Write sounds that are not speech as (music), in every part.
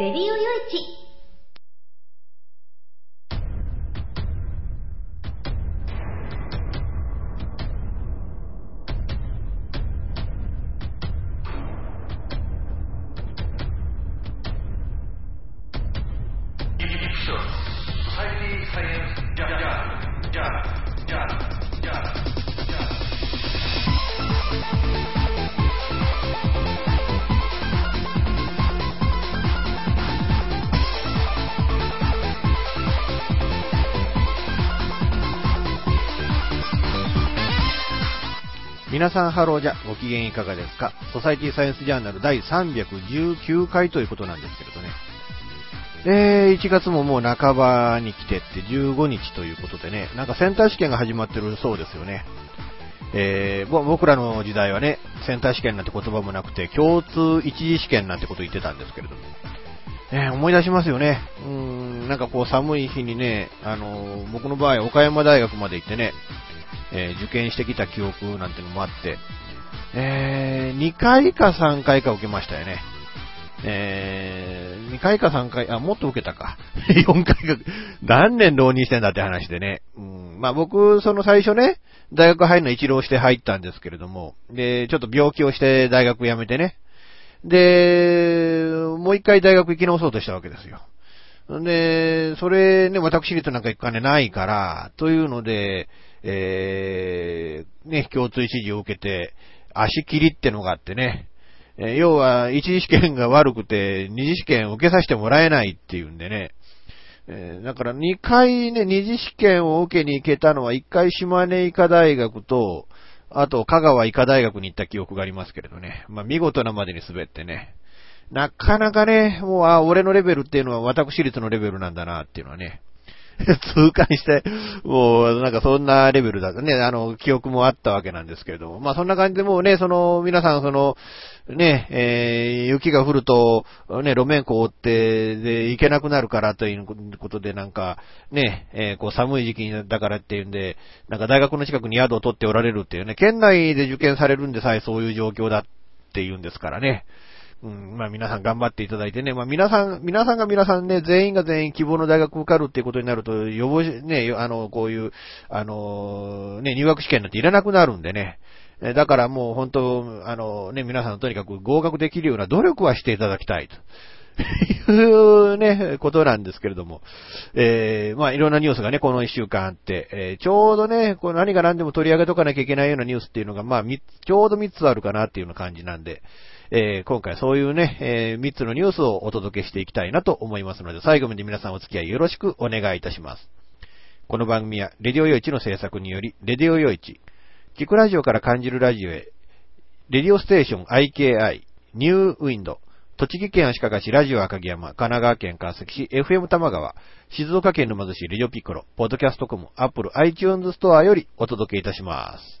レディオよいち皆さんハローじゃ、ご機嫌いかがですか？ソサイティサイエンスジャーナル第319回ということなんですけれどね。えー、1月ももう半ばに来てって15日ということでね、なんかセンター試験が始まってるそうですよね。えー、僕らの時代はね、センター試験なんて言葉もなくて、共通一次試験なんてこと言ってたんですけれども。えー、思い出しますよね。うん、なんかこう寒い日にね、あのー、僕の場合岡山大学まで行ってね、えー、受験してきた記憶なんてのもあって、えー、2回か3回か受けましたよね。えー、2回か3回、あ、もっと受けたか。(laughs) 4回か、何年浪人してんだって話でね。うん、まあ僕、その最初ね、大学入るの一浪して入ったんですけれども、で、ちょっと病気をして大学辞めてね。で、もう一回大学行き直そうとしたわけですよ。で、それね、私立なんか行く金ないから、というので、えー、ね、共通一時を受けて、足切りってのがあってね、えー、要は一次試験が悪くて二次試験受けさせてもらえないっていうんでね、えー、だから2回ね、二次試験を受けに行けたのは1回島根医科大学と、あと香川医科大学に行った記憶がありますけれどね、まあ見事なまでに滑ってね、なかなかね、もう、あ、俺のレベルっていうのは私立のレベルなんだなっていうのはね、(laughs) 痛感して、もう、なんかそんなレベルだとね、あの、記憶もあったわけなんですけれども、まあそんな感じでもうね、その、皆さんその、ね、えー、雪が降ると、ね、路面凍って、で、行けなくなるからということで、なんか、ね、えー、こう寒い時期だからっていうんで、なんか大学の近くに宿を取っておられるっていうね、県内で受験されるんでさえそういう状況だっていうんですからね。うん、まあ皆さん頑張っていただいてね、まあ皆さん、皆さんが皆さんね、全員が全員希望の大学受かるっていうことになると、予防し、ね、あの、こういう、あの、ね、入学試験なんていらなくなるんでね。だからもう本当、あのね、皆さんとにかく合格できるような努力はしていただきたいと。(laughs) いうね、ことなんですけれども。えー、まあいろんなニュースがね、この一週間あって、えー、ちょうどね、こう何が何でも取り上げとかなきゃいけないようなニュースっていうのが、まあ、ちょうど3つあるかなっていうような感じなんで、えー、今回そういうね、えー、3つのニュースをお届けしていきたいなと思いますので、最後まで皆さんお付き合いよろしくお願いいたします。この番組は、レディオヨイチの制作により、レディオヨイチ、聞くラジオから感じるラジオへ、レディオステーション IKI、ニューウィンド、栃木県足利市ラジオ赤城山、神奈川県川崎市 FM 玉川、静岡県沼津市レディオピッコロ、ポッドキャストコム、アップル iTunes ストアよりお届けいたします。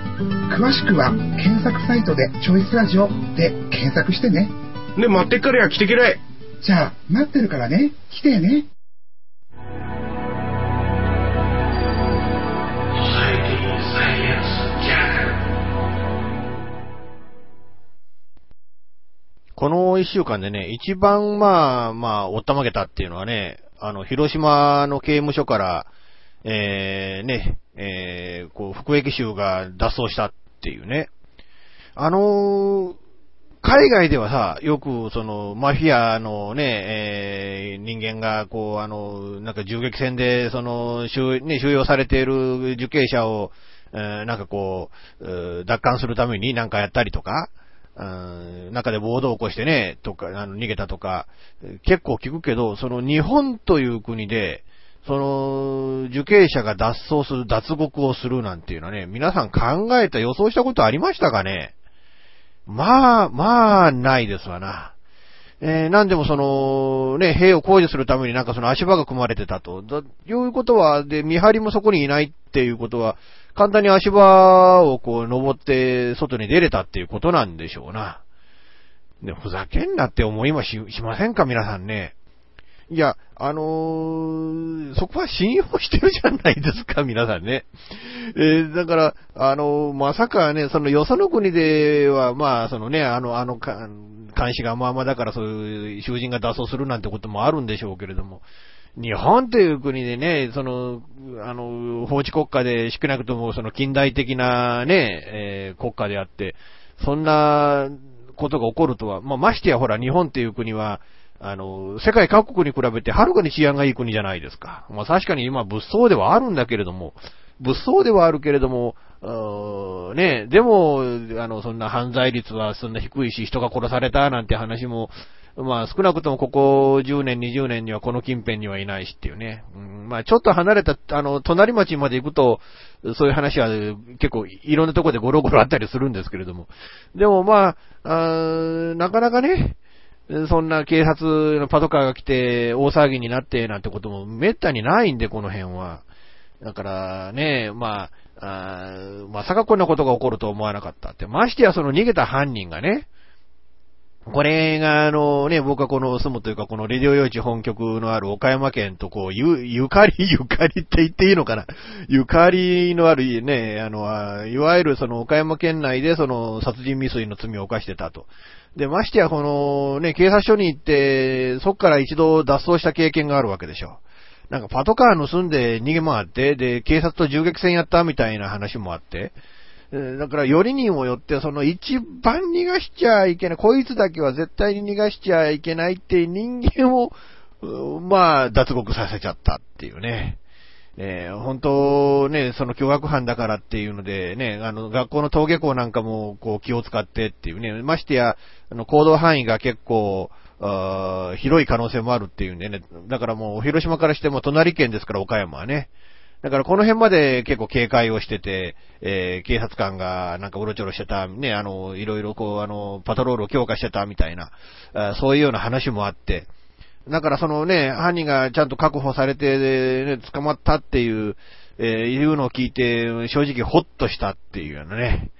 詳しくは検索サイトで「チョイスラジオ」で検索してねで、待ってっからや、来てきれい。じゃあ、待ってるからね。来てね。この一週間でね、一番まあ、まあ、おったまげたっていうのはね、あの、広島の刑務所から、えー、ね、えー、こう、服役囚が脱走したっていうね。あのー海外ではさ、よくその、マフィアのね、えー人間が、こう、あの、なんか銃撃戦で、その、収,、ね、収容されている受刑者を、えーなんかこう、奪還するためになんかやったりとか、うん中で暴動を起こしてね、とか、あの、逃げたとか、結構聞くけど、その日本という国で、その、受刑者が脱走する、脱獄をするなんていうのはね、皆さん考えた、予想したことありましたかね？まあ、まあ、ないですわな。えー、なんでもその、ね、兵を工事するためになんかその足場が組まれてたと。だいうことは、で、見張りもそこにいないっていうことは、簡単に足場をこう登って外に出れたっていうことなんでしょうな。で、ふざけんなって思いもししませんか、皆さんね。いや、あのーそこは信用してるじゃないですか、(laughs) 皆さんね。えーだから、あのーまさかね、そのよその国では、まあ、そのね、あの、あの、監視がまあまあだからそういう囚人が脱走するなんてこともあるんでしょうけれども、日本という国でね、その、あの、法治国家で少なくともその近代的なね、えー国家であって、そんなことが起こるとは、まあ、ましてやほら、日本っていう国は、あの、世界各国に比べてはるかに治安がいい国じゃないですか。まあ確かに今物騒ではあるんだけれども、物騒ではあるけれども、うーね、でも、あの、そんな犯罪率はそんな低いし、人が殺されたなんて話も、まあ少なくともここ10年、20年にはこの近辺にはいないしっていうね。うん、まあちょっと離れた、あの、隣町まで行くと、そういう話は結構いろんなとこでゴロゴロあったりするんですけれども。でもまあ、あなかなかね、そんな警察のパトカーが来て大騒ぎになってなんてこともめったにないんで、この辺は。だからね、まあ、あまさかこんなことが起こると思わなかったって。ましてやその逃げた犯人がね、これが、あのね、僕はこの住むというか、このレディオ用地本局のある岡山県とこう、ゆ、ゆかり、(laughs) ゆかりって言っていいのかなゆかりのあるね、あの、いわゆるその岡山県内でその殺人未遂の罪を犯してたと。で、ましてやこのね、警察署に行って、そっから一度脱走した経験があるわけでしょ。なんかパトカー盗んで逃げ回って、で、警察と銃撃戦やったみたいな話もあって、だから、よりにもよって、その一番逃がしちゃいけない、こいつだけは絶対に逃がしちゃいけないって人間を、まあ、脱獄させちゃったっていうね。えー本当ね、その凶悪犯だからっていうのでね、あの、学校の登下校なんかも、こう、気を使ってっていうね、ましてや、あの、行動範囲が結構、あ広い可能性もあるっていうんでね、だからもう、広島からしても隣県ですから、岡山はね。だからこの辺まで結構警戒をしてて、えー警察官がなんかうろちょろしてた、ね、あの、いろいろこう、あの、パトロールを強化してたみたいな、あそういうような話もあって、だからそのね、犯人がちゃんと確保されて、ね、捕まったっていう、えーいうのを聞いて、正直ホッとしたっていうようなね、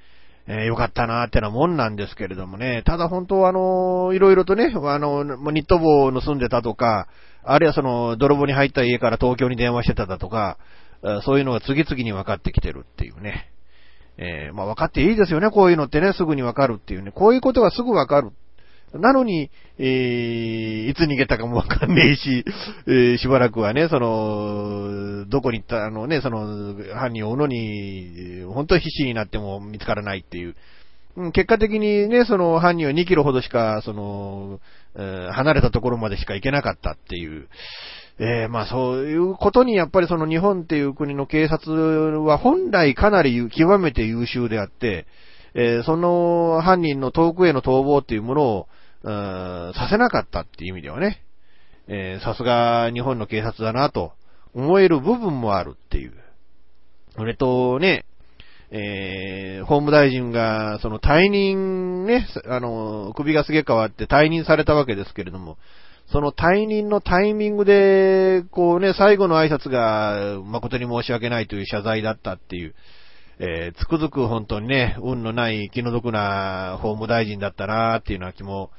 えーよかったなーってなもんなんですけれどもね、ただ本当はあの、いろいろとね、あの、もうニット帽を盗んでたとか、あるいはその、泥棒に入った家から東京に電話してただとか、そういうのが次々に分かってきてるっていうね。えーまあ分かっていいですよね、こういうのってね、すぐに分かるっていうね。こういうことがすぐ分かる。なのに、えー、いつ逃げたかもわかんねえし、えーしばらくはね、その、どこに行った、あのね、その、犯人を追うのに、本当に必死になっても見つからないっていう。うん結果的にね、その犯人は2キロほどしか、その、えー離れたところまでしか行けなかったっていう。えーまあそういうことにやっぱりその日本っていう国の警察は本来かなり極めて優秀であって、えーその犯人の遠くへの逃亡っていうものを、うんさせなかったっていう意味ではね、えさすが日本の警察だなと思える部分もあるっていう。それとね、えー法務大臣が、その退任ね、あの、首がすげえ変わって退任されたわけですけれども、その退任のタイミングで、こうね、最後の挨拶が誠に申し訳ないという謝罪だったっていう、えー、つくづく本当にね、運のない気の毒な法務大臣だったなっていうような気も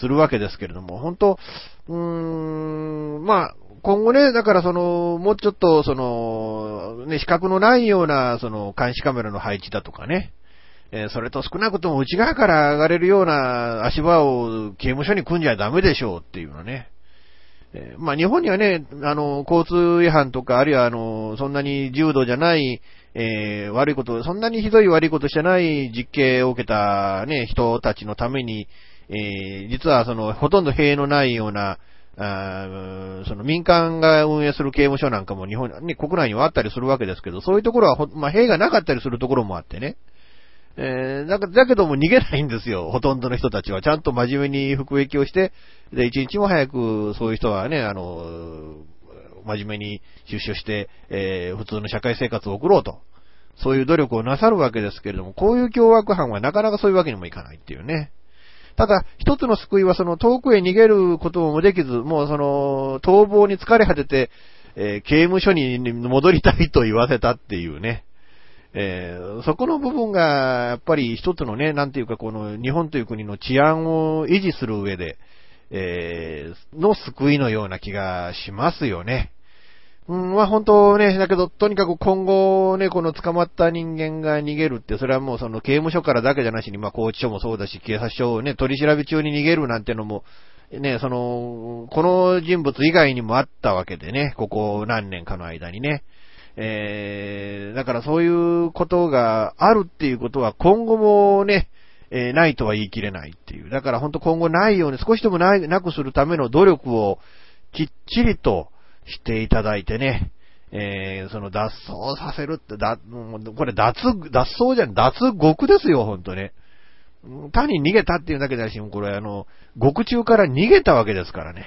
するわけですけれども、本当、うーん、まあ、今後ね、だからその、もうちょっとその、ね、資格のないような、その、監視カメラの配置だとかね、え、それと少なくとも内側から上がれるような足場を刑務所に組んじゃダメでしょうっていうのね。え、まあ日本にはね、あの、交通違反とか、あるいはあの、そんなに重度じゃない、えー、悪いこと、そんなにひどい悪いことじゃない実刑を受けたね、人たちのために、えー、実はその、ほとんど塀のないような、あその民間が運営する刑務所なんかも日本に、国内にはあったりするわけですけど、そういうところはまあ、塀がなかったりするところもあってね。えー、だだけども逃げないんですよ、ほとんどの人たちは。ちゃんと真面目に服役をして、で、一日も早くそういう人はね、あの、真面目に出所して、えー、普通の社会生活を送ろうと。そういう努力をなさるわけですけれども、こういう凶悪犯はなかなかそういうわけにもいかないっていうね。ただ、一つの救いはその遠くへ逃げることもできず、もうその逃亡に疲れ果てて、えー、刑務所に戻りたいと言わせたっていうね。えー、そこの部分が、やっぱり一つのね、なんていうか、この日本という国の治安を維持する上で、えー、の救いのような気がしますよね。うん、まあ本当ね、だけど、とにかく今後ね、この捕まった人間が逃げるって、それはもうその刑務所からだけじゃなしに、まあ拘置所もそうだし、警察署をね、取り調べ中に逃げるなんてのも、ね、その、この人物以外にもあったわけでね、ここ何年かの間にね。えー、だからそういうことがあるっていうことは今後もね、えー、ないとは言い切れないっていう。だから本当今後ないように少しでもない、なくするための努力をきっちりとしていただいてね、えー、その脱走させるって、だ、これ脱、脱走じゃん、脱獄ですよ、ほんとね。単に逃げたっていうだけだし、これあの、獄中から逃げたわけですからね。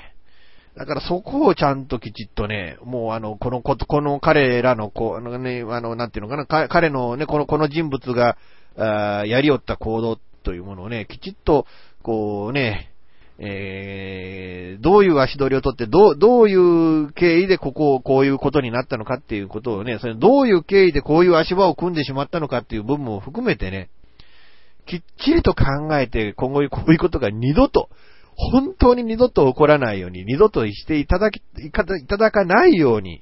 だからそこをちゃんときちっとね、もうあの、このこ、この彼らの、こう、あのね、あの、なんていうのかな、彼のね、この、この人物が、あやりよった行動っというものをね、きちっと、こうね、えー、どういう足取りをとって、どう、どういう経緯でここをこういうことになったのかっていうことをね、それどういう経緯でこういう足場を組んでしまったのかっていう部分も含めてね、きっちりと考えて今後こういうことが二度と、本当に二度と起こらないように、二度としていただき、いただかないように、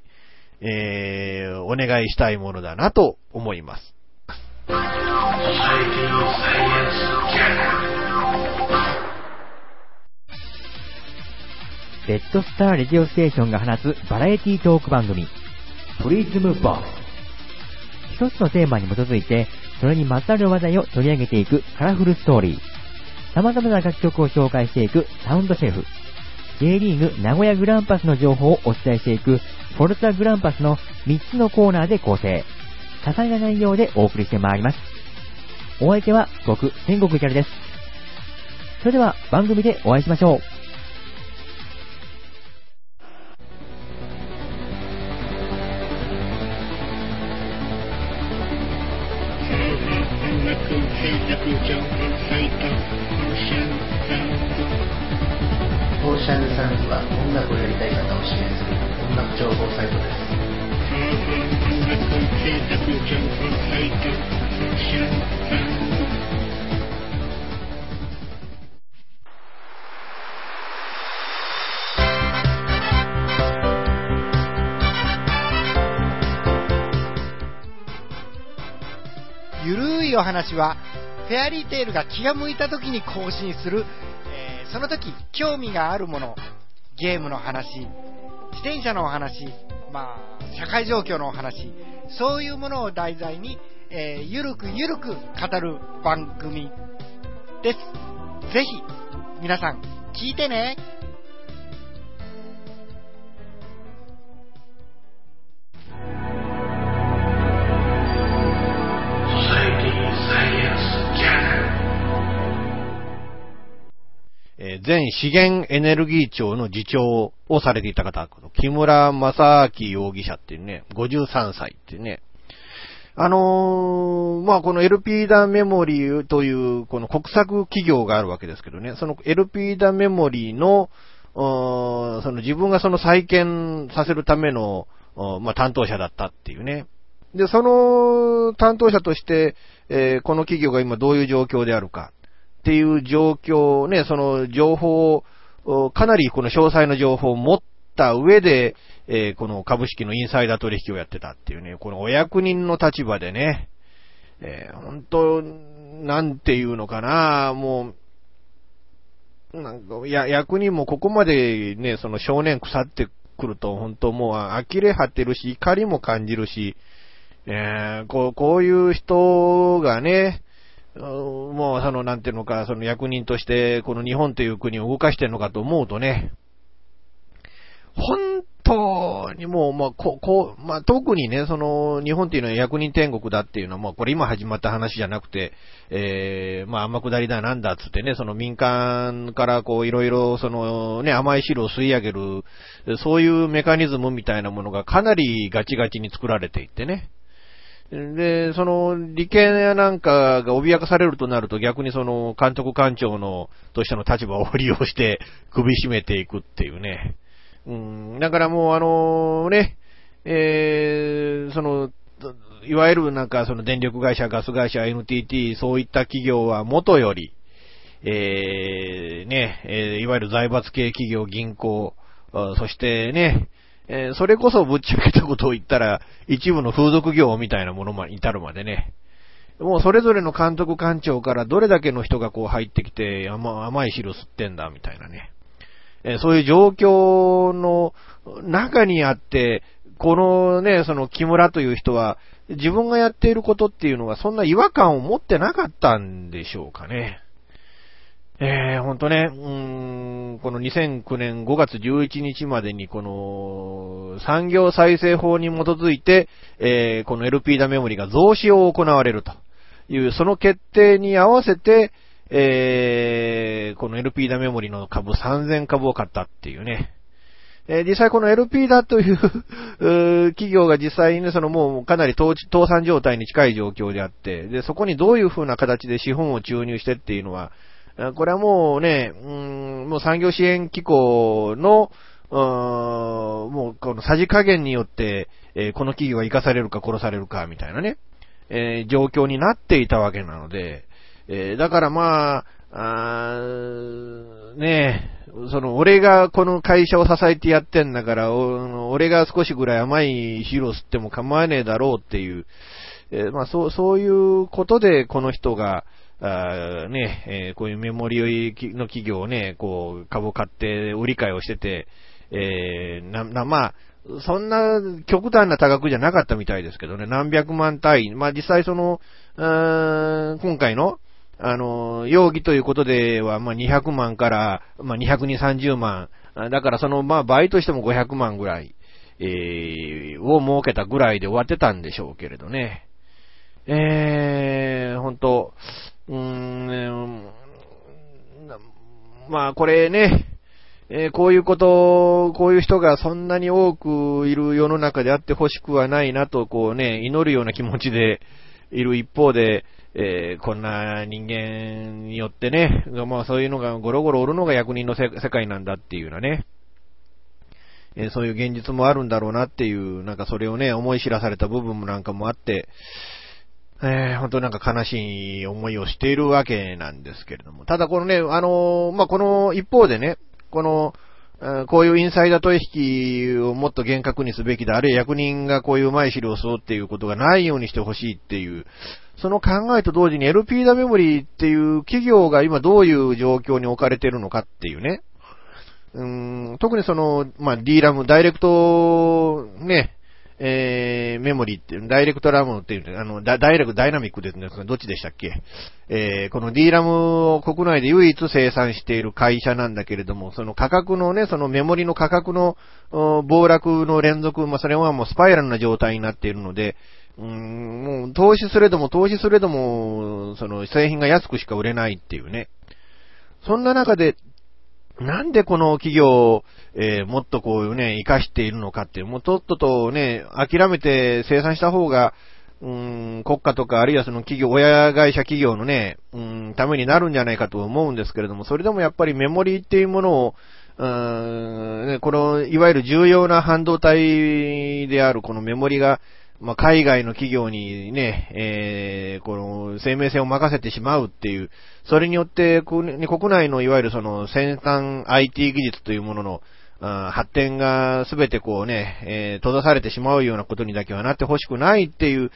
えー、お願いしたいものだなと思います。レッドスターレディオステーションが放つバラエティトーク番組、プリズムボックス。一つのテーマに基づいて、それにまつわる話題を取り上げていくカラフルストーリー。様々な楽曲を紹介していくサウンドシェフ。J リーグ名古屋グランパスの情報をお伝えしていくフォルツァグランパスの3つのコーナーで構成。多彩な内容でお送りしてまいります。お相手は僕、天国キャルです。それでは番組でお会いしましょう。オーシャンサンズは音楽をやりたい方を支援する音楽情報サイトです。ゆるいお話は、フェアリーテールが気が向いた時に更新する、えー、その時興味があるもの、ゲームの話、自転車のお話、まあ、社会状況のお話、そういうものを題材に、えー、ゆるくゆるく語る番組です。ぜひ、皆さん、聞いてね。前資源エネルギー庁の次長をされていた方、木村正明容疑者っていうね、53歳っていうね、あのー、まあ、この LP ダメモリーという、この国策企業があるわけですけどね、その LP ダメモリーの、その自分がその再建させるための、まあ、担当者だったっていうね。で、その担当者として、えーこの企業が今どういう状況であるかっていう状況ね、その情報を、かなりこの詳細な情報を持った上で、えーこの株式のインサイダー取引をやってたっていうね、このお役人の立場でね、えー本当、なんていうのかな、もう、なんか、や、役人もここまでね、その少年腐ってくると、本当もう呆れ果てるし、怒りも感じるし、えーこう、こういう人がね、もうその、なんていうのか、その役人として、この日本という国を動かしてるのかと思うとね、本当にもう、まあ、こ、こう、まあ、特にね、その、日本っていうのは役人天国だっていうのは、まあ、これ今始まった話じゃなくて、えー、まあ、天下りだなんだっつってね、その民間からこう、いろいろ、その、ね、甘い汁を吸い上げる、そういうメカニズムみたいなものがかなりガチガチに作られていってね。で、その、利権やなんかが脅かされるとなると逆にその、監督官庁の、としての立場を利用して首絞めていくっていうね。うん、だからもうあのね、えー、その、いわゆるなんかその電力会社、ガス会社、NTT、そういった企業は元より、えー、ね、えいわゆる財閥系企業、銀行、そしてね、えーそれこそぶっちゃけたことを言ったら、一部の風俗業みたいなものま至るまでね。もうそれぞれの監督官庁からどれだけの人がこう入ってきて甘い汁吸ってんだみたいなね。えそういう状況の中にあって、このね、その木村という人は、自分がやっていることっていうのがそんな違和感を持ってなかったんでしょうかね。えー、ほんとね、うーん、この2009年5月11日までにこの産業再生法に基づいて、えー、この LP ダメモリが増資を行われるという、その決定に合わせて、えー、この LP ダメモリの株3000株を買ったっていうね。えー実際この LP だという (laughs) 企業が実際にね、そのもうかなり倒産状態に近い状況であって、で、そこにどういう風な形で資本を注入してっていうのは、これはもうね、うん、もう産業支援機構の、うんもうこのさじ加減によって、えーこの企業が生かされるか殺されるかみたいなね、えー状況になっていたわけなので、えーだからまあ、あねえ、その、俺がこの会社を支えてやってんだから、俺が少しぐらい甘い汁を吸っても構わねえだろうっていう、えーまあそう、そういうことでこの人が、あね、えーこういうメモリの企業をね、こう、株を買って売り買いをしてて、えーな、な、まあ、そんな極端な多額じゃなかったみたいですけどね、何百万単位。まあ実際その、うーん今回の、あの、容疑ということでは、まあ200万から、まあ230万。だからその、まあ倍としても500万ぐらい、えーを儲けたぐらいで終わってたんでしょうけれどね。えー、本当うーん、まあこれね、えーこういうこと、こういう人がそんなに多くいる世の中であってほしくはないなと、こうね、祈るような気持ちでいる一方で、えーこんな人間によってね、まあそういうのがゴロゴロおるのが役人の世界なんだっていうようなね、えーそういう現実もあるんだろうなっていう、なんかそれをね、思い知らされた部分もなんかもあって、えー本当なんか悲しい思いをしているわけなんですけれども。ただこのね、あのーまあ、この一方でね、この、こういうインサイダー取引をもっと厳格にすべきだ、あるいは役人がこういううまい資料を吸うっていうことがないようにしてほしいっていう、その考えと同時に LP ダメモリーっていう企業が今どういう状況に置かれてるのかっていうね。うん特にその、まあ、DRAM、ダイレクト、ね、えー、メモリーっていう、ダイレクトラムっていう、あの、ダイレクト、ダイナミックですね、どっちでしたっけ？えー、この DRAM を国内で唯一生産している会社なんだけれども、その価格のね、そのメモリの価格の暴落の連続、まあ、それはもうスパイラルな状態になっているので、うーん、もう投資すれども投資すれども、その製品が安くしか売れないっていうね。そんな中で、なんでこの企業を、えーもっとこういうね、活かしているのかっていう、もうとっととね、諦めて生産した方が、うーん、国家とか、あるいはその企業、親会社企業のね、うん、ためになるんじゃないかと思うんですけれども、それでもやっぱりメモリーっていうものを、うーん、ね、この、いわゆる重要な半導体であるこのメモリが、まあ、海外の企業にね、えー、この生命線を任せてしまうっていう、それによって国内のいわゆるその先端 IT 技術というものの発展がすべてこうね、えー、閉ざされてしまうようなことにだけはなってほしくないっていう、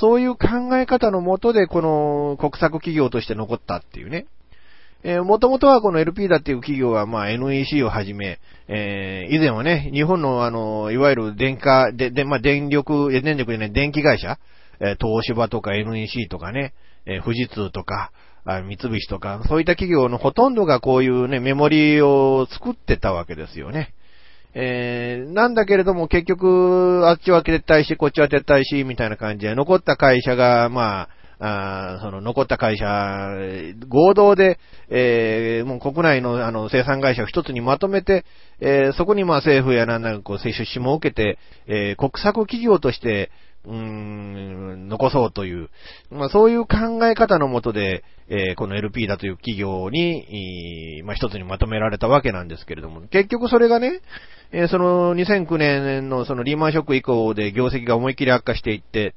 そういう考え方のもとでこの国策企業として残ったっていうね。えー、もともとはこの LP だっていう企業は、まあ、NEC をはじめ、えー、以前はね、日本のあの、いわゆる電化、で、で、まあ、電力、電力でね、電気会社、えー、東芝とか NEC とかね、えー、富士通とか、あ三菱とか、そういった企業のほとんどがこういうね、メモリーを作ってたわけですよね。えー、なんだけれども結局、あっちは撤退し、こっちは撤退し、みたいな感じで、残った会社が、まあ、あその残った会社、合同で、えー、もう国内のあの生産会社を一つにまとめて、えー、そこにまあ政府やなんだかこう、出資も受けて、えー、国策企業として、うーん、残そうという、まあそういう考え方のもとで、えー、この LP だという企業に、まあ一つにまとめられたわけなんですけれども、結局それがね、えー、その2009年のそのリーマンショック以降で業績が思いっきり悪化していって、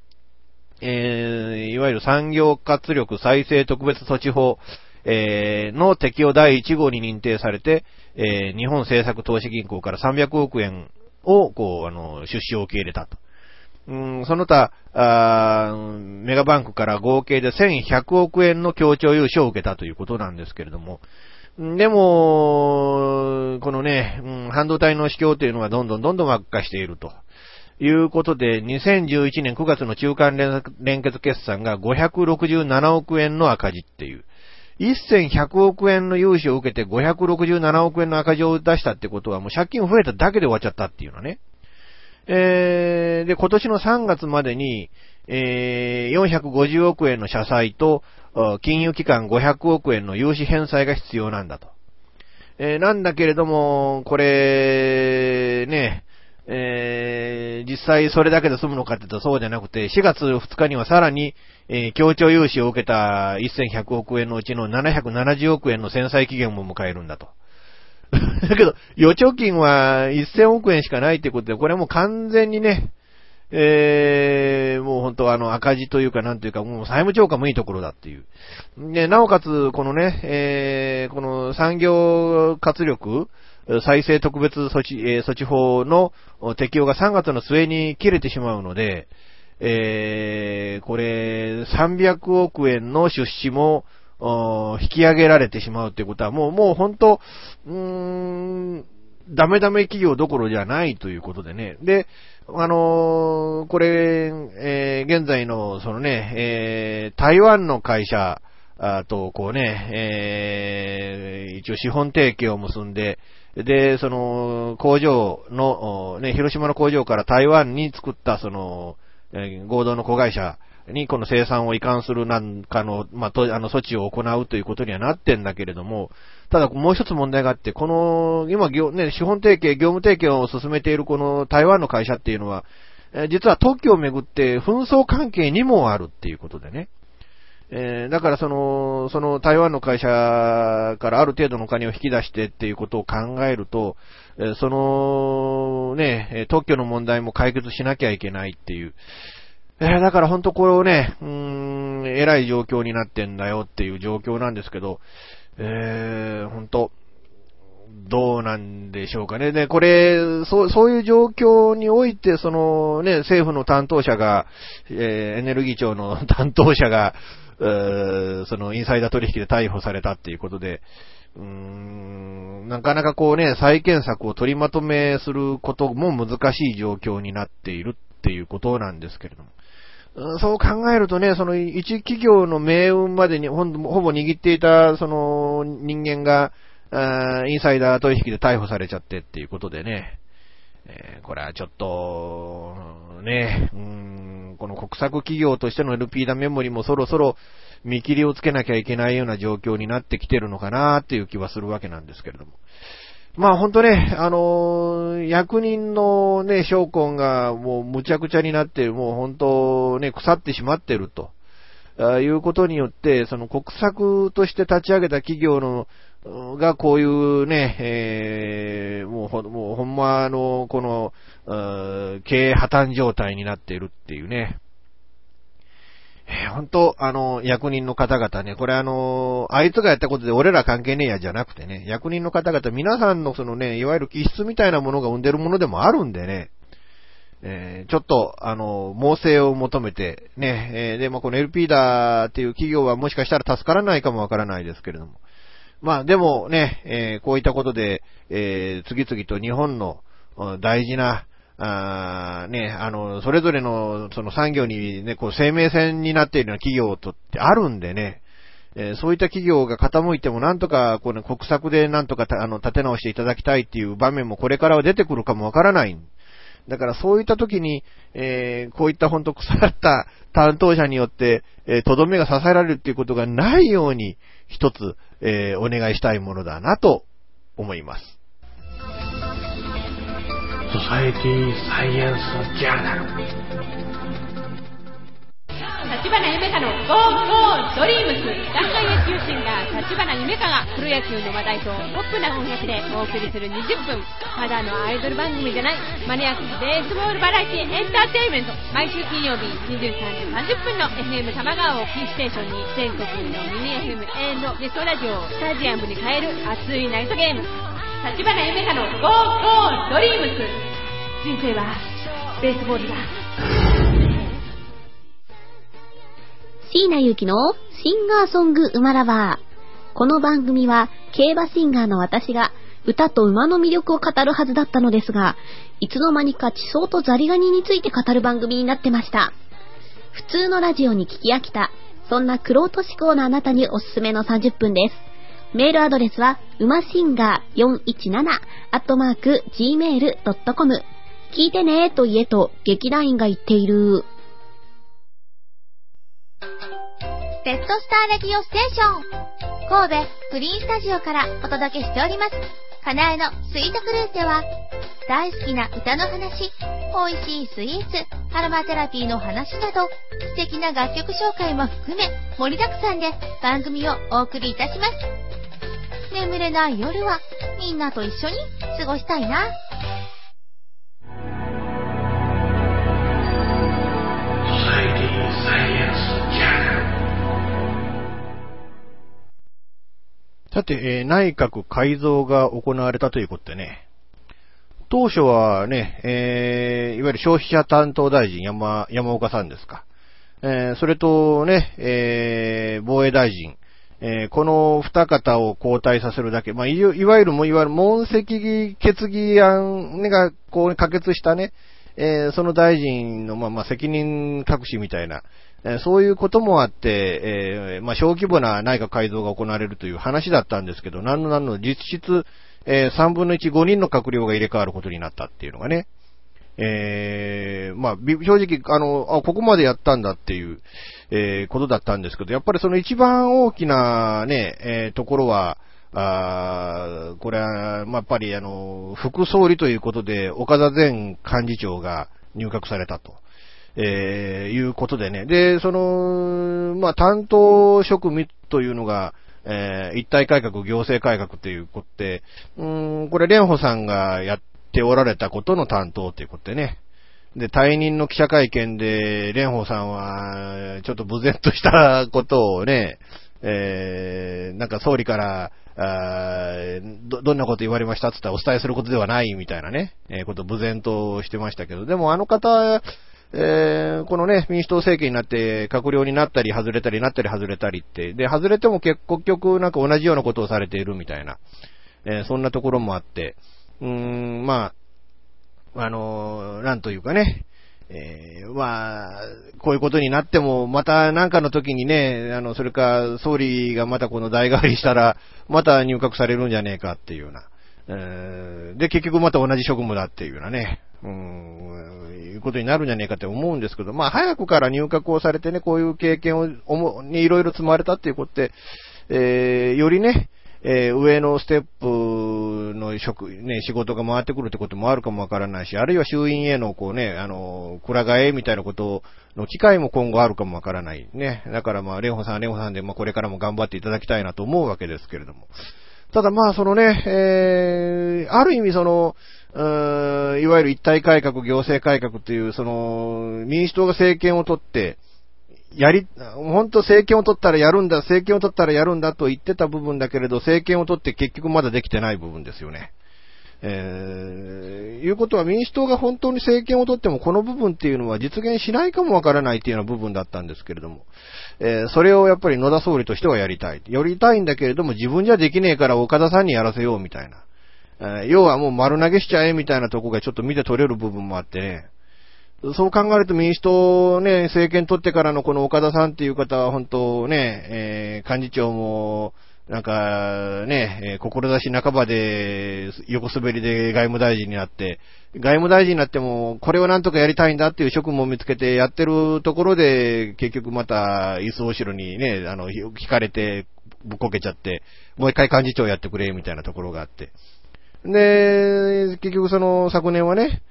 えー、いわゆる産業活力再生特別措置法、えー、の適用第1号に認定されて、えー、日本政策投資銀行から300億円を、こう、あの、出資を受け入れたと。うん、その他あ、メガバンクから合計で1100億円の協調融資を受けたということなんですけれども、でも、このね、うん、半導体の市況というのはどんどんどんどん悪化していると。いうことで、2011年9月の中間連結決算が567億円の赤字っていう。1100億円の融資を受けて567億円の赤字を出したってことはもう借金増えただけで終わっちゃったっていうのね。えー、で、今年の3月までに、えー、450億円の社債と、金融機関500億円の融資返済が必要なんだと。えー、なんだけれども、これ、ね、えー、実際それだけで済むのかって言うとそうじゃなくて、4月2日にはさらに、えー、協調融資を受けた1100億円のうちの770億円の戦災期限も迎えるんだと。(laughs) だけど、預貯金は1000億円しかないってことで、これもう完全にね、えー、もう本当あの赤字というかなんというか、もう債務超過もいいところだっていう。で、なおかつ、このね、えー、この産業活力、再生特別措置、えー、措置法の適用が3月の末に切れてしまうので、えー、これ、300億円の出資も、引き上げられてしまうっていうことは、もう、もう本当、うーん、ダメダメ企業どころじゃないということでね。で、あのー、これ、えー、現在の、そのね、えー、台湾の会社と、こうね、えー、一応資本提携を結んで、で、その、工場の、ね、広島の工場から台湾に作った、その、合同の子会社にこの生産を移管するなんかの、まあ、と、あの、措置を行うということにはなってんだけれども、ただもう一つ問題があって、この、今、業ね、資本提携、業務提携を進めているこの台湾の会社っていうのは、実は特許をめぐって紛争関係にもあるっていうことでね。えー、だからその、その台湾の会社からある程度のお金を引き出してっていうことを考えると、えー、その、ね、特許の問題も解決しなきゃいけないっていう。えー、だから本当これをね、うーん、偉い状況になってんだよっていう状況なんですけど、えー、本当どうなんでしょうかね。で、これ、そう、そういう状況において、そのね、政府の担当者が、えー、エネルギー庁の担当者が、そのインサイダー取引で逮捕されたっていうことで、うーん、なかなかこうね、再建策を取りまとめすることも難しい状況になっているっていうことなんですけれども。そう考えるとね、その一企業の命運までにほぼ握っていたその人間が、インサイダー取引で逮捕されちゃってっていうことでね、えー、これはちょっと、ね、うん、この国策企業としての LP ダメモリもそろそろ見切りをつけなきゃいけないような状況になってきてるのかなっていう気はするわけなんですけれども。まあ本当ね、あのー、役人のね、証拠がもうむちゃくちゃになって、もう本当ね、腐ってしまってると。いうことによって、その国策として立ち上げた企業のがこういうね、えー、もうほ、もうほんまあの、この、経営破綻状態になっているっていうね。えー、本当あの、役人の方々ね、これあの、あいつがやったことで俺ら関係ねえやじゃなくてね、役人の方々、皆さんのそのね、いわゆる気質みたいなものが生んでるものでもあるんでね、えー、ちょっと、あの、猛省を求めて、ね、えー、で、まあ、この LP だっていう企業はもしかしたら助からないかもわからないですけれども。まあ、でもね、えー、こういったことで、え、次々と日本の大事な、あね、あの、それぞれの、その産業にね、こう、生命線になっているような企業とってあるんでね、えー、そういった企業が傾いてもなんとか、この国策でなんとかあの、立て直していただきたいっていう場面もこれからは出てくるかもわからない。だからそういった時に、えー、こういったほんと腐った担当者によって、えー、とどめが支えられるっていうことがないように、一つ、えー、お願いしたいものだなと思います。ソサエティサイエンスジャーナル立花夢香のゴーゴードリームス団体野球シンガー立花夢香がプロ野球の話題とポップな音楽でお送りする20分ただのアイドル番組じゃないマニアックベースボールバラエティエンターテインメント。毎週金曜日23時30分の FM 玉川をキーステーションに全国のミニ FM ネットラジオをスタジアムに変える熱いナイトゲーム立花夢香のゴーゴードリームス人生はベースボールだ椎名ゆきのシンガーソング馬ラバー。この番組は競馬シンガーの私が歌と馬の魅力を語るはずだったのですが、いつの間にか地層とザリガニについて語る番組になってました。普通のラジオに聞き飽きた、そんなクロート志向のあなたにおすすめの30分です。メールアドレスは、うまシンガー417、アットマーク、gmail.com。聞いてねーと言えと、劇団員が言っている。レッドスターレディオステーション神戸グリーンスタジオからお届けしております。かなえのスイートクルーズでは、大好きな歌の話、美味しいスイーツ、アロマテラピーの話など、素敵な楽曲紹介も含め、盛りだくさんで番組をお送りいたします。眠れない夜は、みんなと一緒に過ごしたいな。さて、えー、内閣改造が行われたということでね、当初はね、えー、いわゆる消費者担当大臣山、山岡さんですか。えー、それとね、えー、防衛大臣、えー、この二方を交代させるだけ、まあ、いわゆるも、いわゆる問責決議案が、こう、可決したね、えー、その大臣の、まあ、まあ、責任隠しみたいな、えそういうこともあって、え、まあ、小規模な内閣改造が行われるという話だったんですけど、なんのなんの実質、え、3分の1、5人の閣僚が入れ替わることになったっていうのがね、えー、まあ、正直、あの、あ、ここまでやったんだっていう、えー、ことだったんですけど、やっぱりその一番大きなね、えー、ところは、あこれは、まあ、やっぱりあの、副総理ということで、岡田前幹事長が入閣されたと。えー、いうことでね。で、その、まあ、担当職務というのが、えー、一体改革、行政改革ということで、うん、これ、蓮舫さんがやっておられたことの担当ということでね。で、退任の記者会見で、蓮舫さんは、ちょっと無然としたことをね、えー、なんか総理から、あど、どんなこと言われましたって言ったらお伝えすることではないみたいなね、えー、こと無然としてましたけど、でもあの方、えー、このね、民主党政権になって、閣僚になったり外れたりなったり外れたりって、で、外れても結局なんか同じようなことをされているみたいな、えー、そんなところもあって、うーん、まあ、あのー、なんというかね、えー、まあ、こういうことになっても、またなんかの時にね、あの、それか、総理がまたこの代替わりしたら、また入閣されるんじゃねえかっていうような。え、で、結局また同じ職務だっていうようなね。うん、いうことになるんじゃねえかって思うんですけど、まあ、早くから入閣をされてね、こういう経験を、にいろいろ積まれたっていうことで、えー、よりね、えー、上のステップの職、ね、仕事が回ってくるってこともあるかもわからないし、あるいは衆院への、こうね、あの、くら替えみたいなことの機会も今後あるかもわからない。ね。だからまあ、レオさん、レオさんで、まあ、これからも頑張っていただきたいなと思うわけですけれども。ただまあ、そのね、えー、ある意味その、うーんいわゆる一体改革、行政改革という、その、民主党が政権を取って、やり、本当政権を取ったらやるんだ、政権を取ったらやるんだと言ってた部分だけれど、政権を取って結局まだできてない部分ですよね。えー、いうことは民主党が本当に政権を取ってもこの部分っていうのは実現しないかもわからないっていうような部分だったんですけれども、えー、それをやっぱり野田総理としてはやりたい。やりたいんだけれども自分じゃできねえから岡田さんにやらせようみたいな。えー、要はもう丸投げしちゃえみたいなとこがちょっと見て取れる部分もあってね。そう考えると民主党ね、政権取ってからのこの岡田さんっていう方は本当ね、えー、幹事長も、なんか、ね、えー、志半ばで、横滑りで外務大臣になって、外務大臣になっても、これをなんとかやりたいんだっていう職務を見つけてやってるところで、結局また、椅子後ろにね、あの、引かれて、ぶっこけちゃって、もう一回幹事長やってくれ、みたいなところがあって。で、結局その、昨年はね、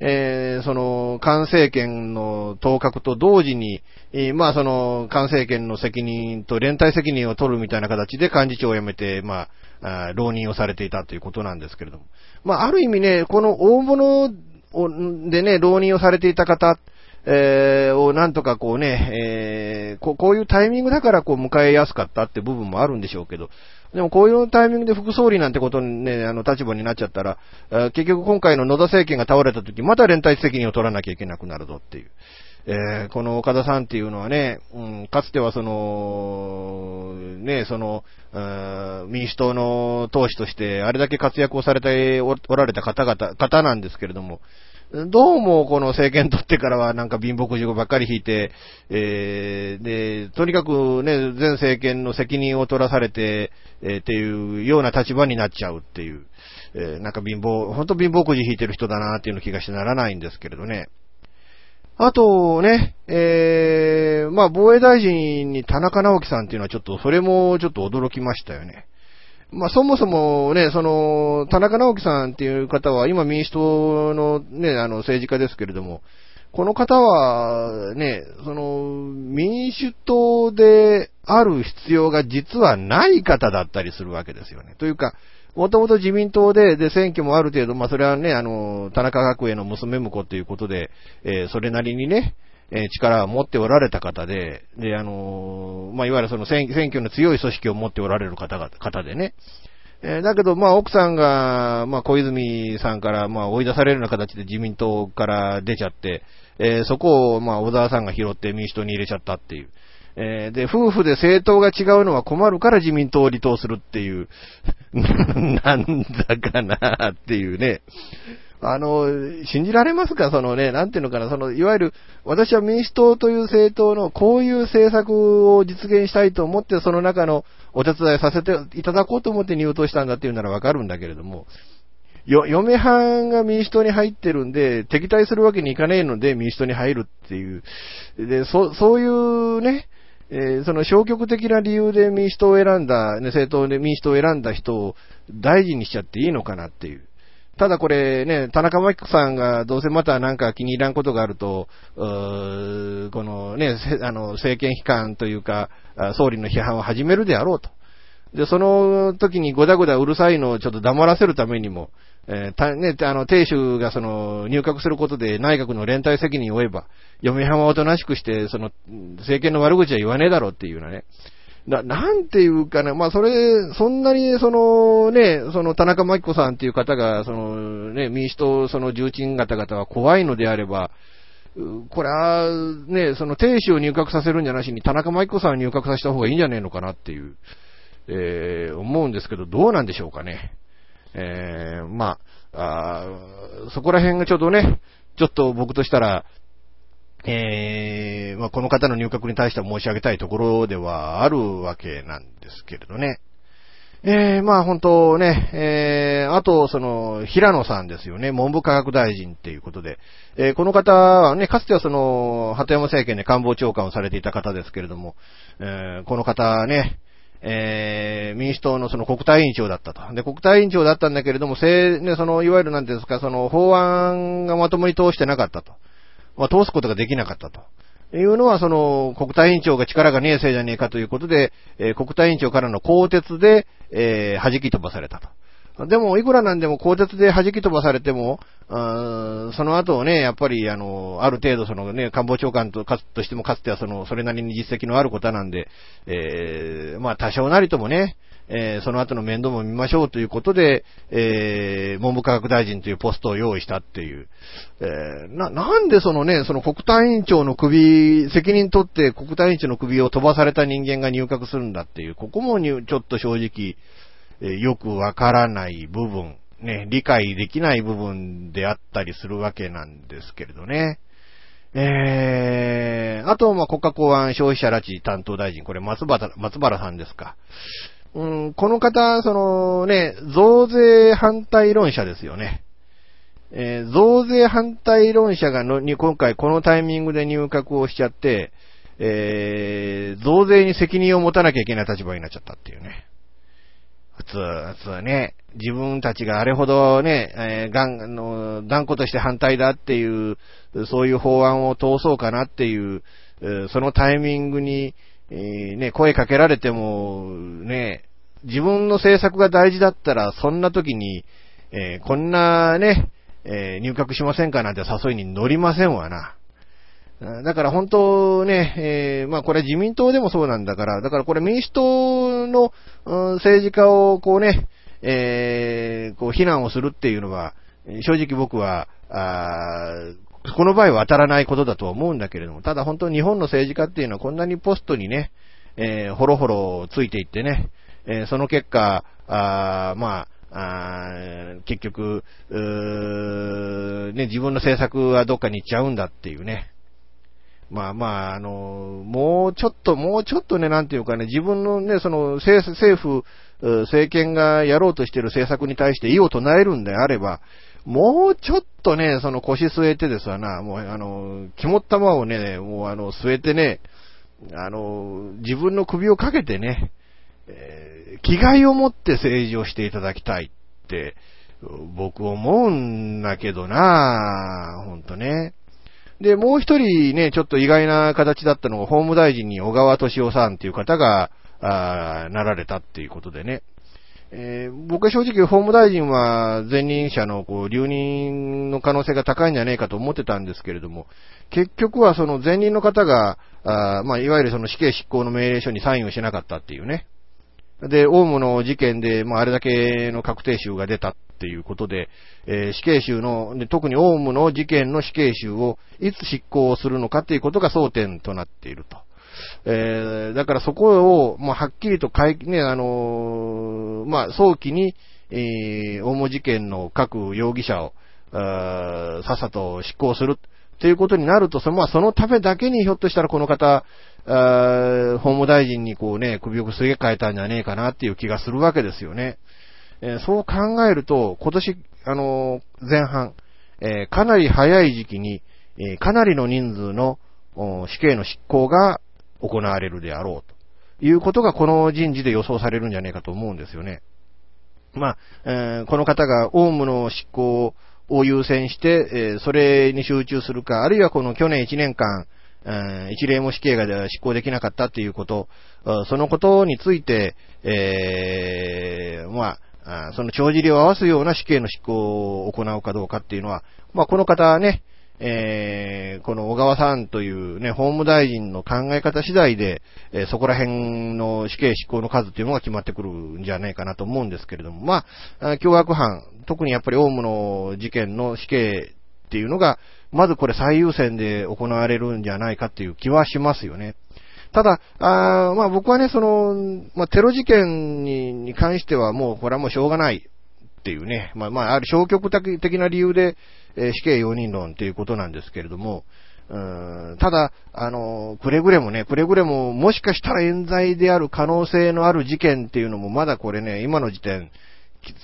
えー、その、菅政権の当確と同時に、えー、まあその、菅政権の責任と連帯責任を取るみたいな形で幹事長を辞めて、まあ、あ浪人をされていたということなんですけれども。まあ、ある意味ね、この大物でね、浪人をされていた方、えー、をなんとかこうね、えー、こういうタイミングだからこう迎えやすかったって部分もあるんでしょうけど、でもこういうタイミングで副総理なんてことにね、あの立場になっちゃったら、結局今回の野田政権が倒れた時、また連帯責任を取らなきゃいけなくなるぞっていう。えー、この岡田さんっていうのはね、うん、かつてはその、ね、その、民主党の党首としてあれだけ活躍をされておられた方々、方なんですけれども、どうもこの政権取ってからはなんか貧乏くじばっかり引いて、えー、で、とにかくね、前政権の責任を取らされて、えー、っていうような立場になっちゃうっていう、えー、なんか貧乏、ほんと貧乏くじ引いてる人だなっていうの気がしてならないんですけれどね。あとね、えー、まあ防衛大臣に田中直樹さんっていうのはちょっと、それもちょっと驚きましたよね。まあ、そもそもね、その、田中直樹さんっていう方は、今民主党のね、あの、政治家ですけれども、この方は、ね、その、民主党である必要が実はない方だったりするわけですよね。というか、もともと自民党で、で、選挙もある程度、まあ、それはね、あの、田中角栄の娘婿ということで、えー、それなりにね、え、力を持っておられた方で、で、あの、まあ、いわゆるその選挙の強い組織を持っておられる方が、方でね。え、だけど、まあ、奥さんが、まあ、小泉さんから、まあ、追い出されるような形で自民党から出ちゃって、えー、そこを、まあ、小沢さんが拾って民主党に入れちゃったっていう。えー、で、夫婦で政党が違うのは困るから自民党を離党するっていう、(laughs) なんだかなっていうね。あの、信じられますか？そのね、なんていうのかな、その、いわゆる、私は民主党という政党のこういう政策を実現したいと思って、その中のお手伝いさせていただこうと思って入党したんだっていうならわかるんだけれども、よ、嫁はんが民主党に入ってるんで、敵対するわけにいかねえので民主党に入るっていう。で、そ、そういうね、えー、その消極的な理由で民主党を選んだ、ね、政党で民主党を選んだ人を大事にしちゃっていいのかなっていう。ただこれね、田中真紀子さんがどうせまたなんか気に入らんことがあると、このね、あの、政権批判というか、総理の批判を始めるであろうと。で、その時にゴダゴダうるさいのをちょっと黙らせるためにも、えー、た、ね、あの、亭主がその、入閣することで内閣の連帯責任を負えば、嫁はんはおとなしくして、その、政権の悪口は言わねえだろうっていうようなね。な、なんていうかね、まあそれ、そんなにそのね、その田中真紀子さんっていう方が、そのね、民主党、その重鎮方々は怖いのであれば、これは、ね、その定子を入閣させるんじゃなしに、田中真紀子さんを入閣させた方がいいんじゃねえのかなっていう、えー、思うんですけど、どうなんでしょうかね。えー、まあ、あそこら辺がちょっとね、ちょっと僕としたら、えー、まあ、この方の入閣に対しては申し上げたいところではあるわけなんですけれどね。えー、まあ本当ね、えー、あと、その、平野さんですよね、文部科学大臣っていうことで、えー、この方はね、かつてはその、鳩山政権で官房長官をされていた方ですけれども、えー、この方ね、えー、民主党のその国対委員長だったと。で、国対委員長だったんだけれども、せね、その、いわゆるなんていうんですか、その、法案がまともに通してなかったと。まあ、通すことができなかったと。いうのは、その、国対委員長が力がねえせいじゃねえかということで、えー、国対委員長からの更迭で、えー、弾き飛ばされたと。でも、いくらなんでも鋼鉄で弾き飛ばされても、その後ね、やっぱり、あの、ある程度そのね、官房長官とかとしてもかつてはその、それなりに実績のある方なんで、えー、まあ多少なりともね、えー、その後の面倒も見ましょうということで、えー、文部科学大臣というポストを用意したっていう。えー、な、なんでそのね、その国対委員長の首、責任取って国対委員長の首を飛ばされた人間が入閣するんだっていう、ここもにちょっと正直、え、よくわからない部分、ね、理解できない部分であったりするわけなんですけれどね。えー、あと、ま、国家公安消費者拉致担当大臣、これ松原、松原さんですか。うん、この方、そのね、増税反対論者ですよね。えー、増税反対論者がのに今回このタイミングで入閣をしちゃって、えー、増税に責任を持たなきゃいけない立場になっちゃったっていうね。普通、普通ね、自分たちがあれほどね、えー、がん、の、断固として反対だっていう、そういう法案を通そうかなっていう、そのタイミングに、えー、ね、声かけられても、ね、自分の政策が大事だったら、そんな時に、えー、こんなね、えー、入閣しませんかなんて誘いに乗りませんわな。だから本当ね、えー、まあこれ自民党でもそうなんだから、だからこれ民主党の、うん、政治家をこうね、えー、こう非難をするっていうのは、正直僕は、あこの場合は当たらないことだとは思うんだけれども、ただ本当日本の政治家っていうのはこんなにポストにね、えー、ほろほろついていってね、えー、その結果、あまあ、あ結局、ね、自分の政策はどっかに行っちゃうんだっていうね。まあまあ、あの、もうちょっと、もうちょっとね、なんていうかね、自分のね、その政府、政権がやろうとしている政策に対して異を唱えるんであれば、もうちょっとね、その腰据えてですわな、もうあの、肝ったまをね、もうあの、据えてね、あの、自分の首をかけてね、えー、気概を持って政治をしていただきたいって、僕思うんだけどなぁ、ほんとね。で、もう一人ね、ちょっと意外な形だったのが、法務大臣に小川敏夫さんっていう方が、あなられたっていうことでね。えー、僕は正直法務大臣は前任者のこう留任の可能性が高いんじゃないかと思ってたんですけれども、結局はその前任の方が、あまあ、いわゆるその死刑執行の命令書にサインをしなかったっていうね。で、オウムの事件で、まあ、あれだけの確定集が出たっていうことで、えー、死刑囚の、特にオウムの事件の死刑囚をいつ執行するのかっていうことが争点となっていると。えー、だからそこを、もうはっきりとい、ね、あのー、まあ、早期に、えー、オウム事件の各容疑者を、さっさと執行する。ということになると、その、まあ、そのためだけにひょっとしたらこの方、あ法務大臣にこうね、首をすげ替えたんじゃねえかなっていう気がするわけですよね。えー、そう考えると、今年、あのー、前半、えー、かなり早い時期に、えかなりの人数の死刑の執行が行われるであろうということがこの人事で予想されるんじゃねえかと思うんですよね。まあ、えこの方がオウムの執行を優先して、えそれに集中するか、あるいはこの去年1年間、一例も死刑が執行できなかったっていうこと、そのことについて、えー、まあ、その帳尻を合わすような死刑の執行を行うかどうかっていうのは、まあ、この方ね、えー、この小川さんというね、法務大臣の考え方次第で、えー、そこら辺の死刑執行の数っていうのが決まってくるんじゃないかなと思うんですけれども、まあ、凶悪犯、特にやっぱりオウムの事件の死刑っていうのが、まずこれ最優先で行われるんじゃないかっていう気はしますよね。ただ、あまあ僕はね、その、まあテロ事件にに関してはもうこれはもうしょうがないっていうね、まあまあある消極的な理由で、えー、死刑容認論っていうことなんですけれども、うんただ、あの、くれぐれもね、くれぐれももしかしたら冤罪である可能性のある事件っていうのもまだこれね、今の時点、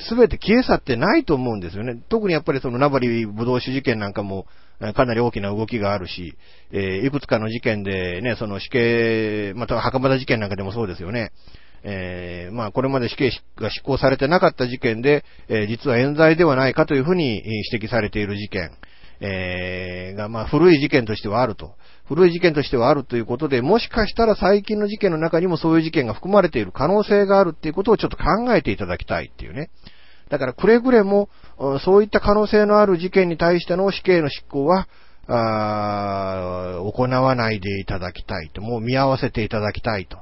すべて消え去ってないと思うんですよね。特にやっぱりそのナバリ武道酒事件なんかも、かなり大きな動きがあるし、えー、いくつかの事件でね、その死刑、または袴田事件なんかでもそうですよね。えー、まあ、これまで死刑が執行されてなかった事件で、えー、実は冤罪ではないかというふうに指摘されている事件、えー、が、まあ、古い事件としてはあると。古い事件としてはあるということで、もしかしたら最近の事件の中にもそういう事件が含まれている可能性があるっていうことをちょっと考えていただきたいっていうね。だからくれぐれも、そういった可能性のある事件に対しての死刑の執行は、あ行わないでいただきたいと、もう見合わせていただきたいと、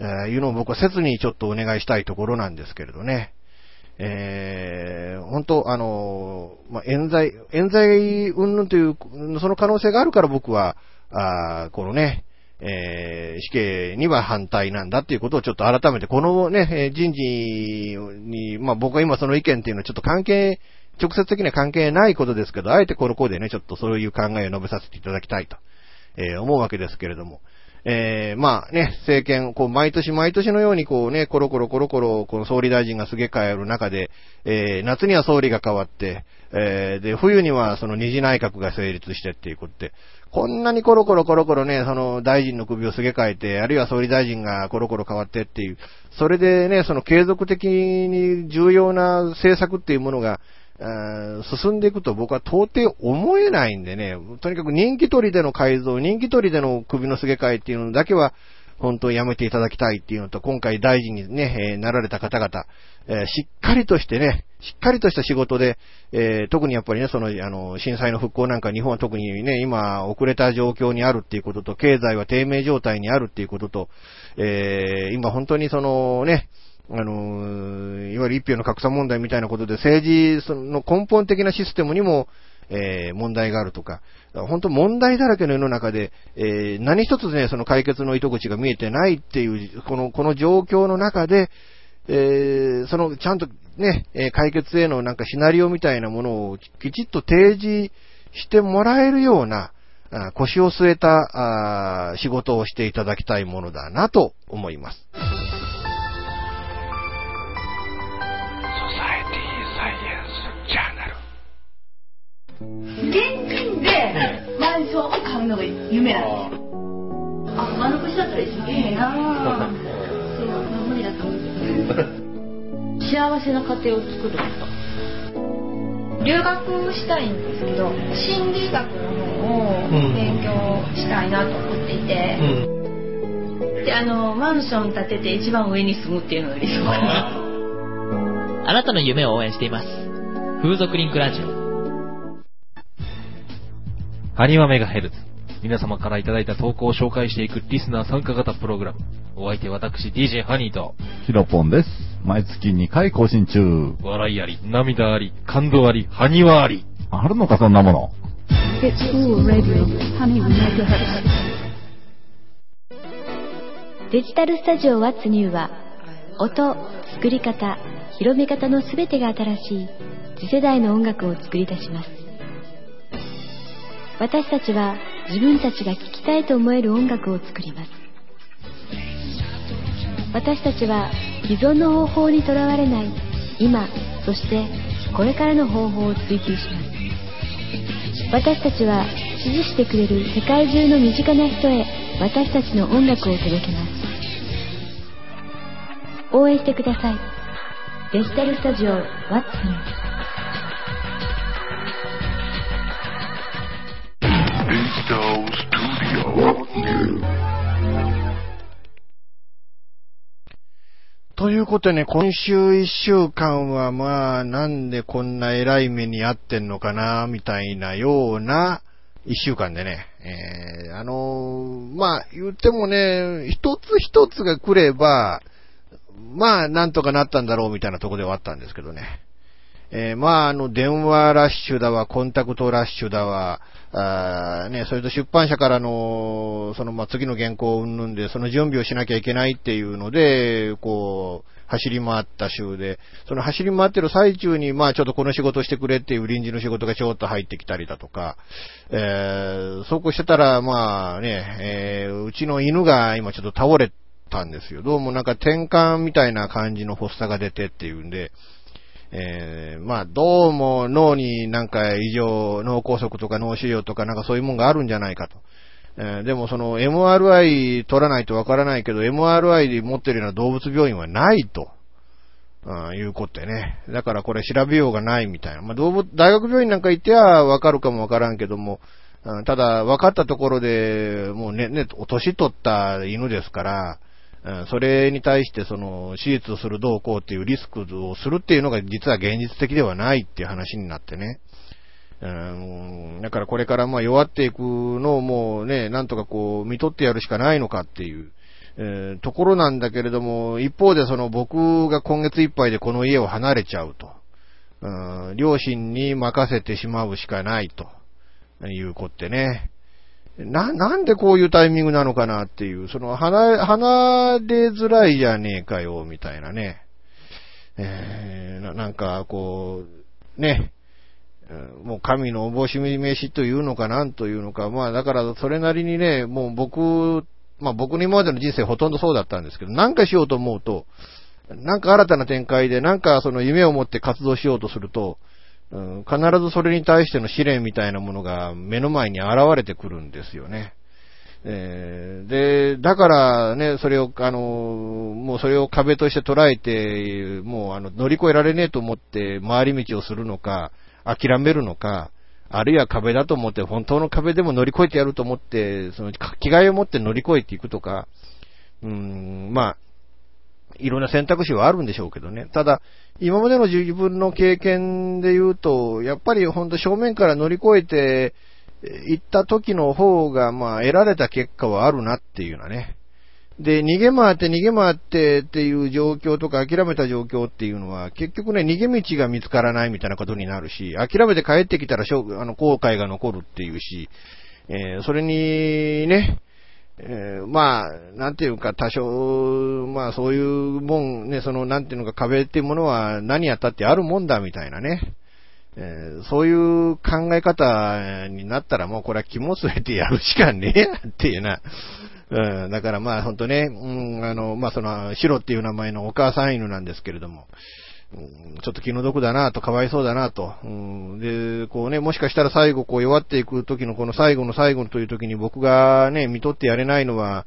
えいうのを僕は切にちょっとお願いしたいところなんですけれどね。えー、本当、あの、まあ、冤罪、冤罪云々という、その可能性があるから僕は、あこのね、えー、死刑には反対なんだっていうことをちょっと改めて、このね、人事に、まあ僕は今その意見っていうのはちょっと関係、直接的には関係ないことですけど、あえてこの子でね、ちょっとそういう考えを述べさせていただきたいと、えー、思うわけですけれども、えー、まあね、政権、こう、毎年毎年のようにこうね、コロコロコロコロ、この総理大臣がすげ替える中で、えー、夏には総理が変わって、えー、で、冬にはその二次内閣が成立してっていうことで、こんなにコロコロコロコロね、その大臣の首をすげ替えて、あるいは総理大臣がコロコロ変わってっていう、それでね、その継続的に重要な政策っていうものが、進んでいくと僕は到底思えないんでね、とにかく人気取りでの改造、人気取りでの首のすげ替えっていうのだけは、本当にやめていただきたいっていうのと、今回大臣にね、え、なられた方々、え、しっかりとしてね、しっかりとした仕事で、えー、特にやっぱりね、その、あの、震災の復興なんか日本は特にね、今遅れた状況にあるっていうことと、経済は低迷状態にあるっていうことと、えー今本当にそのね、あの、いわゆる一票の格差問題みたいなことで政治の根本的なシステムにも、えー、問題があるとか、本当問題だらけの世の中で、えー、何一つね、その解決の糸口が見えてないっていう、この、この状況の中で、えー、その、ちゃんとね、解決へのなんかシナリオみたいなものをきちっと提示してもらえるような、腰を据えた仕事をしていただきたいものだなと思います。現金でマンションを買うのが夢なんですよ。あ、丸腰だったら一番いいな無理だと思う。幸せな家庭を作ること。留学したいんですけど、心理学の方を勉強したいなと思っていて、うん、で、あの、マンション建てて一番上に住むっていうのが理想かな。(laughs) あなたの夢を応援しています。風俗リンクラジオ。ハニワメガヘルツ。皆様からいただいた投稿を紹介していくリスナー参加型プログラム。お相手私 DJ ハニーと、ヒロポンです。毎月2回更新中。笑いあり、涙あり、感動あり、ハニワあり。あるのかそんなもの。デジタルスタジオ What's New は、音、作り方、広め方のすべてが新しい次世代の音楽を作り出します。私たちは自分たちが聴きたいと思える音楽を作ります。私たちは既存の方法にとらわれない今そしてこれからの方法を追求します。私たちは支持してくれる世界中の身近な人へ私たちの音楽を届けます。応援してください。デジタルスタジオ What's ということでね、今週一週間はまあ、なんでこんな偉い目に遭ってんのかな、みたいなような一週間でね、えー、あのー、まあ、言ってもね、一つ一つが来れば、まあ、なんとかなったんだろうみたいなとこではあったんですけどね。えー、まあ、あの、電話ラッシュだわ、コンタクトラッシュだわ、あね、それと出版社からの、その、まあ、次の原稿をうんぬんで、その準備をしなきゃいけないっていうので、こう、走り回った週で、その走り回ってる最中に、まあちょっとこの仕事してくれっていう臨時の仕事がちょっと入ってきたりだとか、えー、そうこうしてたら、まあね、えー、うちの犬が今ちょっと倒れたんですよ。どうもなんか転換みたいな感じの発作が出てっていうんで、えー、まあ、どうも脳になんか異常、脳梗塞とか脳腫瘍とかなんかそういうもんがあるんじゃないかと。えー、でもその MRI 取らないとわからないけど、MRI で持ってるような動物病院はないと。うん、いうことでね。だからこれ調べようがないみたいな。まあ、動物、大学病院なんか行ってはわかるかもわからんけども、うん、ただ分かったところで、もうね、ね、年取った犬ですから、うんそれに対してその手術をするどうこうっていうリスクをするっていうのが実は現実的ではないっていう話になってね。うん、だからこれからまあ弱っていくのをもうね、なんとかこう見とってやるしかないのかっていう、えーところなんだけれども、一方でその僕が今月いっぱいでこの家を離れちゃうと。うん両親に任せてしまうしかないということでね。な、なんでこういうタイミングなのかなっていう、その、離れ、離れづらいじゃねえかよ、みたいなね。えーななんか、こう、ね、もう神のおぼし飯というのかなんというのか、まあだからそれなりにね、もう僕、まあ僕の今までの人生ほとんどそうだったんですけど、なんかしようと思うと、なんか新たな展開で、なんかその夢を持って活動しようとすると、うん必ずそれに対しての試練みたいなものが目の前に現れてくるんですよね。えーで、だからね、それを、あの、もうそれを壁として捉えて、もうあの、乗り越えられねえと思って回り道をするのか、諦めるのか、あるいは壁だと思って、本当の壁でも乗り越えてやると思って、その、気概を持って乗り越えていくとか、うん、まあ、いろんな選択肢はあるんでしょうけどね。ただ、今までの自分の経験で言うと、やっぱり本当正面から乗り越えて行った時の方が、まあ、得られた結果はあるなっていうようなね。で、逃げ回って逃げ回ってっていう状況とか諦めた状況っていうのは、結局ね、逃げ道が見つからないみたいなことになるし、諦めて帰ってきたらあの後悔が残るっていうし、えーそれにね、えーまあ、なんていうか、多少、まあそういうもん、ね、その、なんていうのか、壁っていうものは何やったってあるもんだみたいなね。えーそういう考え方になったらもうこれは肝据えてやるしかねえなっていうな。(laughs) うん、だからまあ本当ね、うん、あの、まあその、シロっていう名前のお母さん犬なんですけれども、うんちょっと気の毒だなと、かわいそうだなと。うん、で、こうね、もしかしたら最後こう弱っていく時のこの最後の最後という時に僕がね、見とってやれないのは、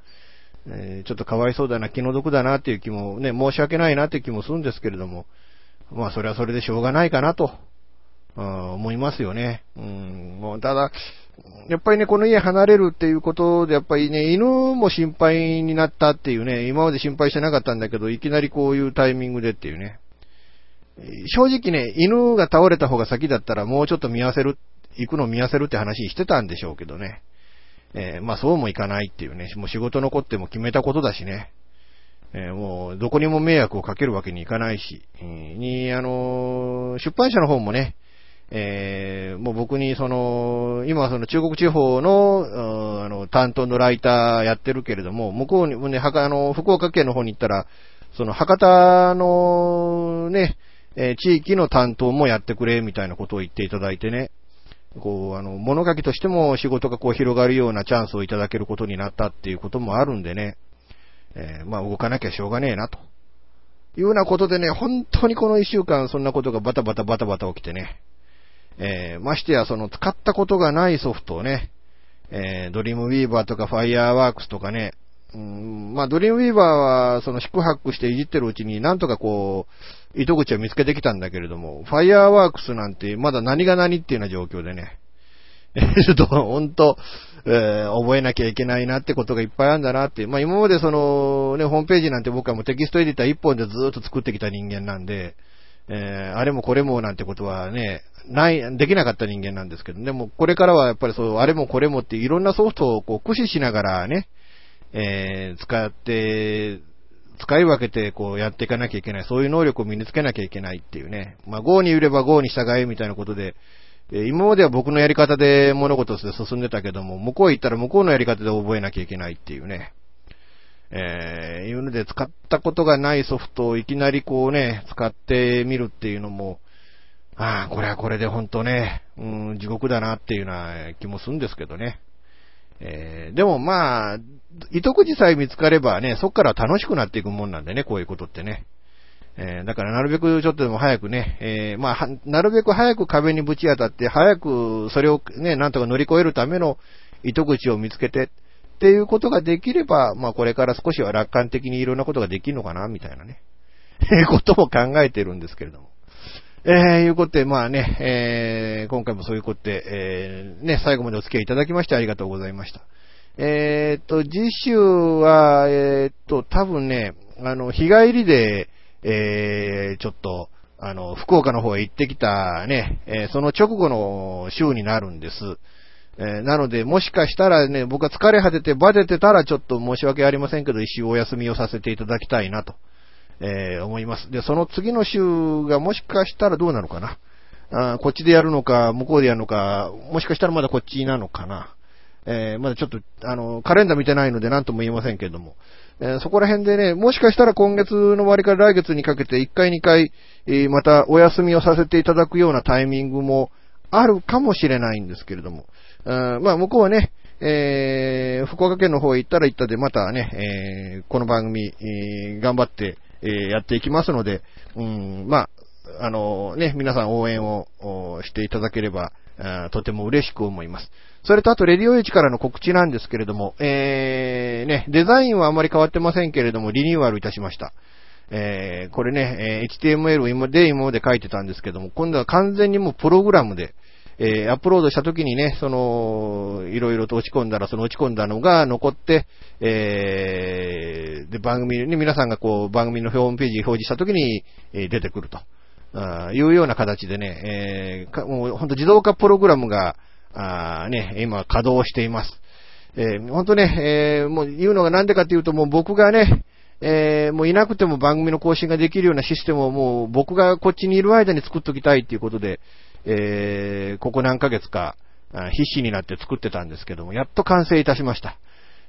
えちょっとかわいそうだな、気の毒だなっていう気もね、申し訳ないなっていう気もするんですけれども、まあそれはそれでしょうがないかなと、思いますよね。うん、もうただ、やっぱりね、この家離れるっていうことで、やっぱりね、犬も心配になったっていうね、今まで心配してなかったんだけど、いきなりこういうタイミングでっていうね。正直ね、犬が倒れた方が先だったらもうちょっと見合わせる、行くの見合わせるって話してたんでしょうけどね。えーまあそうもいかないっていうね、もう仕事残っても決めたことだしね。えーもうどこにも迷惑をかけるわけにいかないし、に、あの出版社の方もね、えーもう僕にその、今はその中国地方の、あの、担当のライターやってるけれども、向こうにね、はかあの、福岡県の方に行ったら、その博多のね、えー地域の担当もやってくれ、みたいなことを言っていただいてね、こう、あの、物書きとしても仕事がこう広がるようなチャンスをいただけることになったっていうこともあるんでね、えーまあ動かなきゃしょうがねえな、と。いうようなことでね、本当にこの一週間そんなことがバタバタバタバタ起きてね、えーましてやその使ったことがないソフトをね、えードリームウィーバーとかファイヤーワークスとかね、うん、まあドリームウィーバーはその四苦八苦していじってるうちになんとかこう、糸口を見つけてきたんだけれども、ファイヤーワークスなんてまだ何が何っていうような状況でね、え (laughs) ちょっと本当、えー覚えなきゃいけないなってことがいっぱいあるんだなって。まあ今までその、ね、ホームページなんて僕はもうテキストエディター一本でずっと作ってきた人間なんで、えーあれもこれもなんてことはね、ない、できなかった人間なんですけど、でもこれからはやっぱりそう、あれもこれもっていろんなソフトをこう駆使しながらね、えー使って、使い分けてこうやっていかなきゃいけない。そういう能力を身につけなきゃいけないっていうね。まあ Go にいれば Go に従えみたいなことで、え今までは僕のやり方で物事として進んでたけども、向こう行ったら向こうのやり方で覚えなきゃいけないっていうね。えーいうので使ったことがないソフトをいきなりこうね、使ってみるっていうのも、ああ、これはこれで本当ね、うん、地獄だなっていうような気もするんですけどね。えーでもまあ、糸口さえ見つかればね、そっから楽しくなっていくもんなんでね、こういうことってね。えーだからなるべくちょっとでも早くね、えーまあ、なるべく早く壁にぶち当たって、早くそれをね、なんとか乗り越えるための糸口を見つけて、っていうことができれば、まあこれから少しは楽観的にいろんなことができるのかな、みたいなね、え (laughs) ことも考えてるんですけれども。えー、いうことで、まあね、えー、今回もそういうことで、えー、ね、最後までお付き合いいただきましてありがとうございました。えーっと、次週は、えーっと、多分ね、あの、日帰りで、えー、ちょっと、あの、福岡の方へ行ってきたね、えーその直後の週になるんです。えーなので、もしかしたらね、僕は疲れ果ててバテてたらちょっと申し訳ありませんけど、一週お休みをさせていただきたいなと、えー思います。で、その次の週がもしかしたらどうなのかな？あこっちでやるのか、向こうでやるのか、もしかしたらまだこっちなのかな？えーまだちょっと、あの、カレンダー見てないので何とも言えませんけれども、えーそこら辺でね、もしかしたら今月の終わりから来月にかけて1回2回、えーまたお休みをさせていただくようなタイミングもあるかもしれないんですけれども、あまあ向こうはね、え福岡県の方へ行ったら行ったで、またね、えこの番組、え頑張って、えーやっていきますので、うん、まあ、あのね、皆さん応援をしていただければ、とても嬉しく思います。それとあと、レディオエイチからの告知なんですけれども、えー、ね、デザインはあまり変わってませんけれども、リニューアルいたしました。えー、これね、え HTML を今で今まで書いてたんですけども、今度は完全にもうプログラムで、えー、アップロードした時にね、その、いろいろと落ち込んだら、その落ち込んだのが残って、えー、で、番組に皆さんがこう、番組のホームページに表示した時に、え出てくると。あーいうような形でね、えーかもう本当自動化プログラムが、あね、今稼働しています。えー本当ね、えーもう言うのがなんでかっていうと、もう僕がね、えーもういなくても番組の更新ができるようなシステムをもう僕がこっちにいる間に作っときたいっていうことで、えーここ何ヶ月か、必死になって作ってたんですけども、やっと完成いたしました。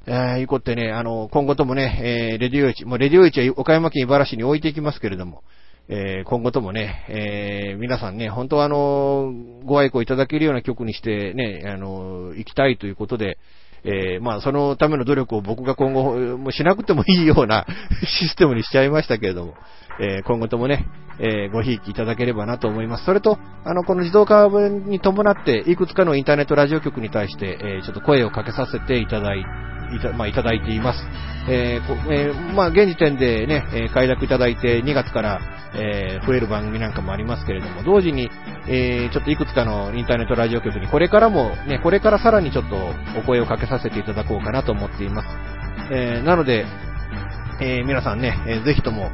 えー、いうことでね、あの、今後ともね、えーレディオイチ、もうレディオイチは岡山県茨城に置いていきますけれども、えー今後ともね、えー皆さんね、本当はあの、ご愛顧いただけるような曲にしてね、あの、行きたいということで、えーまあ、そのための努力を僕が今後、もしなくてもいいような (laughs) システムにしちゃいましたけれども、えー今後ともね、えーごひいきいただければなと思います。それと、あの、この自動化に伴って、いくつかのインターネットラジオ局に対して、えーちょっと声をかけさせていただいいた、まあ、いただいています。えーえーまあ、現時点でね、えー快諾いただいて2月から、えー増える番組なんかもありますけれども、同時に、えーちょっといくつかのインターネットラジオ局にこれからも、ね、これからさらにちょっとお声をかけさせていただこうかなと思っています。えーなので、えー皆さんね、えーぜひとも、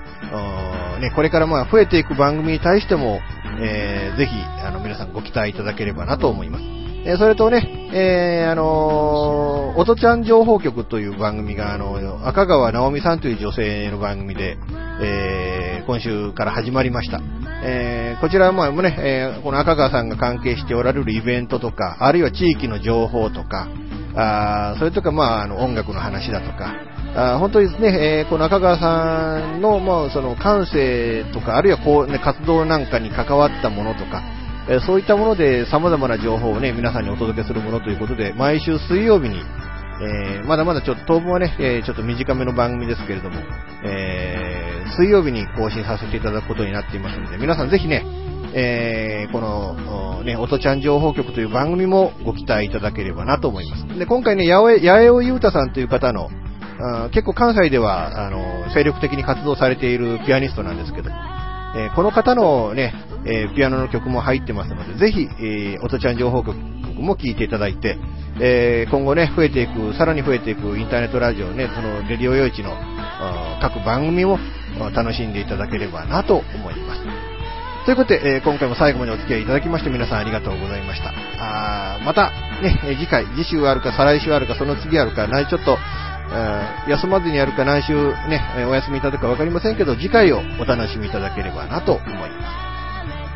ね、これからまあ増えていく番組に対しても、えーぜひ、あの、皆さんご期待いただければなと思います。えーそれとね、えーあのー、おとちゃん情報局という番組が、あの、赤川直美さんという女性の番組で、えー今週から始まりました。えーこちらはまあね、えーこの赤川さんが関係しておられるイベントとか、あるいは地域の情報とか、あそれとか、まあ、あの、音楽の話だとか、あ本当にですね、えーこの赤川さんの、まあ、その感性とか、あるいはこう、ね、活動なんかに関わったものとか、えーそういったもので様々な情報をね、皆さんにお届けするものということで、毎週水曜日に、えーまだまだちょっと当分はね、えーちょっと短めの番組ですけれども、えー水曜日に更新させていただくことになっていますので、皆さんぜひね、えーこの、おね、おとちゃん情報局という番組もご期待いただければなと思います。で、今回ね、やおえ、やえおゆうたさんという方の、あ結構関西では、あの、精力的に活動されているピアニストなんですけど、えーこの方のね、えーピアノの曲も入ってますので、ぜひ、えー、おとちゃん情報局も聴いていただいて、えー今後ね、増えていく、さらに増えていくインターネットラジオね、その、レディオ用地の各番組をあー楽しんでいただければなと思います。ということで、えー今回も最後までお付き合いいただきまして皆さんありがとうございました。あまた、ね、次回、次週あるか、再来週あるか、その次あるか、来ちょっと、あー休まずにやるか、来週ね、お休みいただくかわかりませんけど、次回をお楽しみいただければなと思いま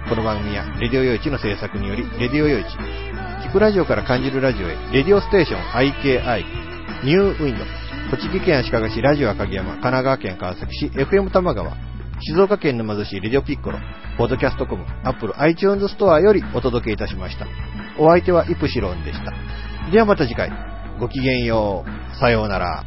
す。この番組は、レディオ用地の制作により、レディオ用地、聞くラジオから感じるラジオへ、レディオステーション IKI、ニューウィンド、栃木県足利市ラジオ赤城山、神奈川県川崎市 FM 玉川、静岡県沼津市レディオピッコロ、ポッドキャストコム、アップル iTunes ストアよりお届けいたしました。お相手はイプシロンでした。ではまた次回、ごきげんよう、さようなら。